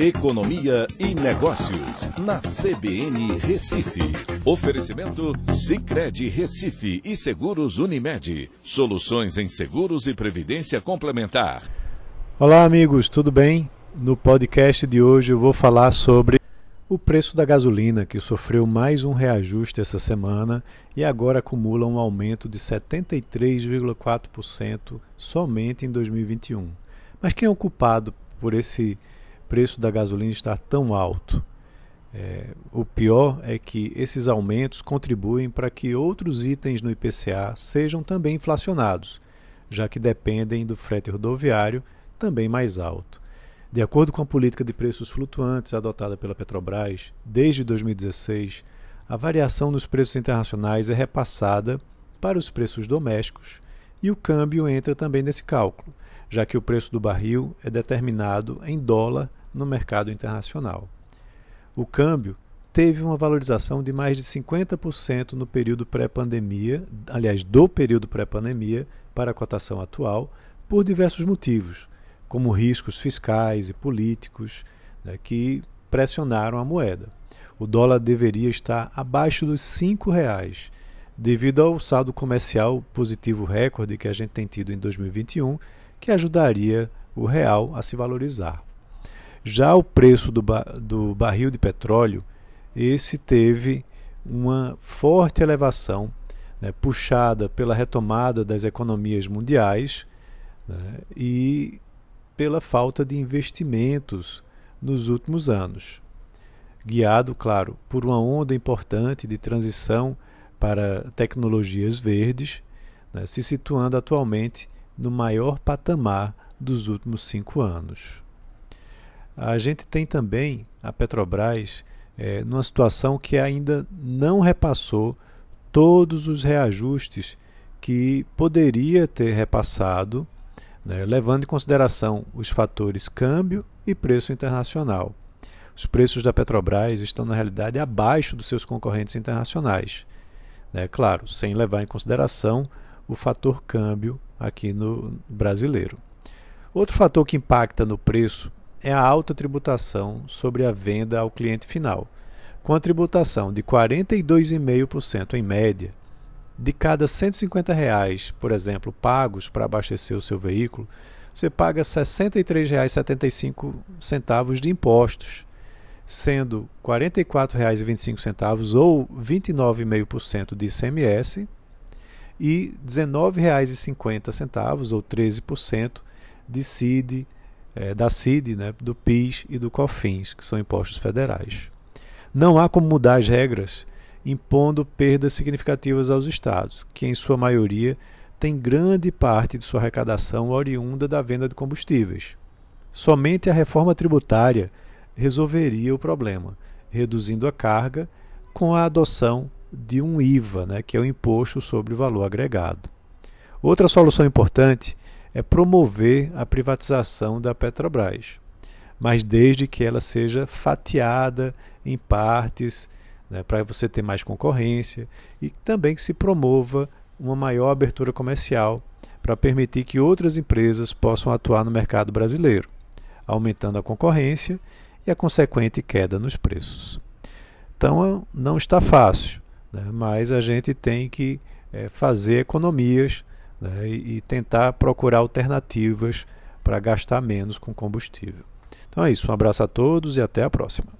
Economia e Negócios, na CBN Recife. Oferecimento Cicred Recife e Seguros Unimed. Soluções em seguros e previdência complementar. Olá, amigos, tudo bem? No podcast de hoje eu vou falar sobre o preço da gasolina, que sofreu mais um reajuste essa semana e agora acumula um aumento de 73,4% somente em 2021. Mas quem é o culpado por esse preço da gasolina estar tão alto. É, o pior é que esses aumentos contribuem para que outros itens no IPCA sejam também inflacionados, já que dependem do frete rodoviário, também mais alto. De acordo com a política de preços flutuantes adotada pela Petrobras desde 2016, a variação nos preços internacionais é repassada para os preços domésticos e o câmbio entra também nesse cálculo, já que o preço do barril é determinado em dólar no mercado internacional. O câmbio teve uma valorização de mais de 50% no período pré-pandemia, aliás, do período pré-pandemia para a cotação atual, por diversos motivos, como riscos fiscais e políticos né, que pressionaram a moeda. O dólar deveria estar abaixo dos R$ reais, devido ao saldo comercial positivo recorde que a gente tem tido em 2021, que ajudaria o real a se valorizar. Já o preço do, do barril de petróleo, esse teve uma forte elevação, né, puxada pela retomada das economias mundiais né, e pela falta de investimentos nos últimos anos. Guiado, claro, por uma onda importante de transição para tecnologias verdes, né, se situando atualmente no maior patamar dos últimos cinco anos. A gente tem também a Petrobras é, numa situação que ainda não repassou todos os reajustes que poderia ter repassado, né, levando em consideração os fatores câmbio e preço internacional. Os preços da Petrobras estão, na realidade, abaixo dos seus concorrentes internacionais. Né, claro, sem levar em consideração o fator câmbio aqui no brasileiro. Outro fator que impacta no preço é a alta tributação sobre a venda ao cliente final, com a tributação de 42,5% em média. De cada 150 reais, por exemplo, pagos para abastecer o seu veículo, você paga R$ 63,75 de impostos, sendo R$ 44,25 ou 29,5% de ICMS e R$ 19,50 ou 13% de CID, é, da CID, né, do PIS e do COFINS, que são impostos federais. Não há como mudar as regras impondo perdas significativas aos estados, que em sua maioria têm grande parte de sua arrecadação oriunda da venda de combustíveis. Somente a reforma tributária resolveria o problema, reduzindo a carga com a adoção de um IVA, né, que é o Imposto sobre o Valor Agregado. Outra solução importante é promover a privatização da Petrobras, mas desde que ela seja fatiada em partes, né, para você ter mais concorrência e também que se promova uma maior abertura comercial para permitir que outras empresas possam atuar no mercado brasileiro, aumentando a concorrência e a consequente queda nos preços. Então não está fácil, né, mas a gente tem que é, fazer economias né, e, tentar procurar alternativas para gastar menos com combustível. Então é isso, um abraço a todos e até a próxima.